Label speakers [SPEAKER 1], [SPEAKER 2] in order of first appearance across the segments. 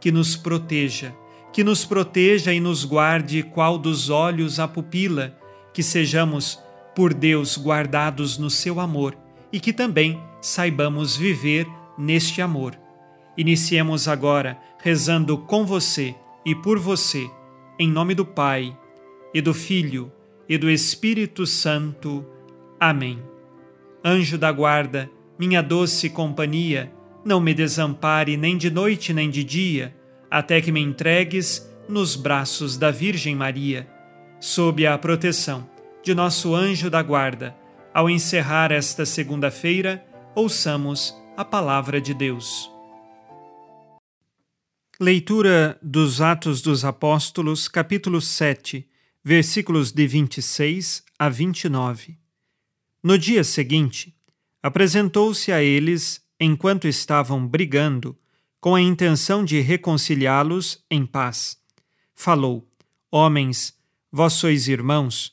[SPEAKER 1] que nos proteja, que nos proteja e nos guarde qual dos olhos a pupila, que sejamos, por Deus, guardados no seu amor e que também saibamos viver neste amor. Iniciemos agora rezando com você e por você, em nome do Pai, e do Filho, e do Espírito Santo. Amém. Anjo da guarda, minha doce companhia, não me desampare nem de noite nem de dia, até que me entregues nos braços da Virgem Maria. Sob a proteção de nosso anjo da guarda, ao encerrar esta segunda-feira, ouçamos a palavra de Deus. Leitura dos Atos dos Apóstolos, capítulo 7, versículos de 26 a 29. No dia seguinte, apresentou-se a eles, enquanto estavam brigando, com a intenção de reconciliá-los em paz. Falou: Homens, vós sois irmãos,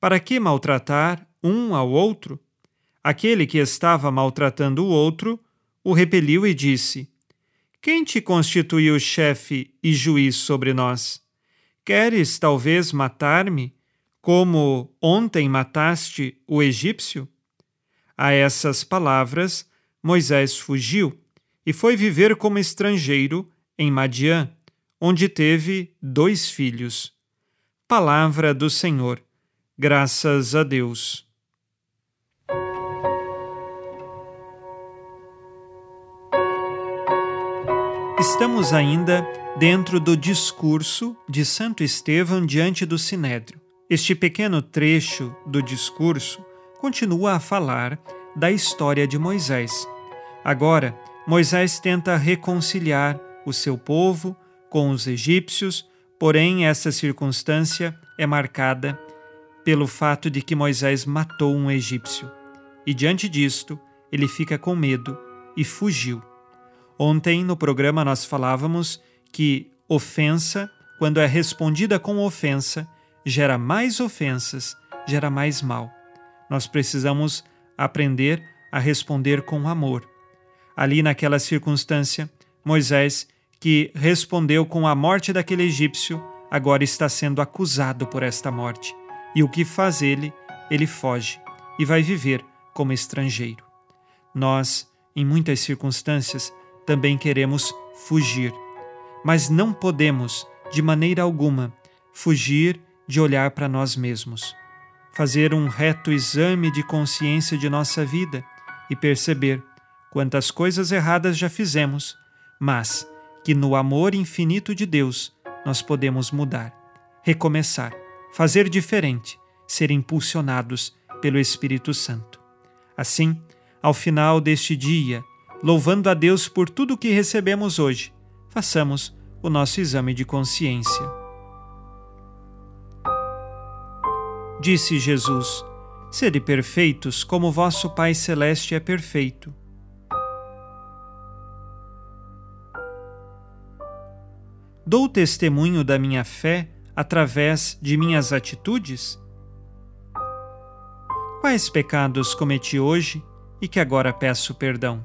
[SPEAKER 1] para que maltratar um ao outro, aquele que estava maltratando o outro o repeliu e disse: Quem te constituiu chefe e juiz sobre nós? Queres talvez matar-me, como ontem mataste o egípcio? A essas palavras, Moisés fugiu e foi viver como estrangeiro em Madiã, onde teve dois filhos. Palavra do Senhor. Graças a Deus. Estamos ainda dentro do discurso de Santo Estevão diante do Sinédrio. Este pequeno trecho do discurso continua a falar da história de Moisés. Agora, Moisés tenta reconciliar o seu povo com os egípcios, porém, essa circunstância é marcada pelo fato de que Moisés matou um egípcio. E diante disto, ele fica com medo e fugiu. Ontem, no programa, nós falávamos que ofensa, quando é respondida com ofensa, gera mais ofensas, gera mais mal. Nós precisamos aprender a responder com amor. Ali, naquela circunstância, Moisés, que respondeu com a morte daquele egípcio, agora está sendo acusado por esta morte. E o que faz ele? Ele foge e vai viver como estrangeiro. Nós, em muitas circunstâncias, também queremos fugir. Mas não podemos, de maneira alguma, fugir de olhar para nós mesmos. Fazer um reto exame de consciência de nossa vida e perceber quantas coisas erradas já fizemos, mas que no amor infinito de Deus nós podemos mudar, recomeçar, fazer diferente, ser impulsionados pelo Espírito Santo. Assim, ao final deste dia, louvando a Deus por tudo o que recebemos hoje, façamos o nosso exame de consciência. Disse Jesus: Sede perfeitos, como vosso Pai Celeste é perfeito. Dou testemunho da minha fé através de minhas atitudes? Quais pecados cometi hoje e que agora peço perdão?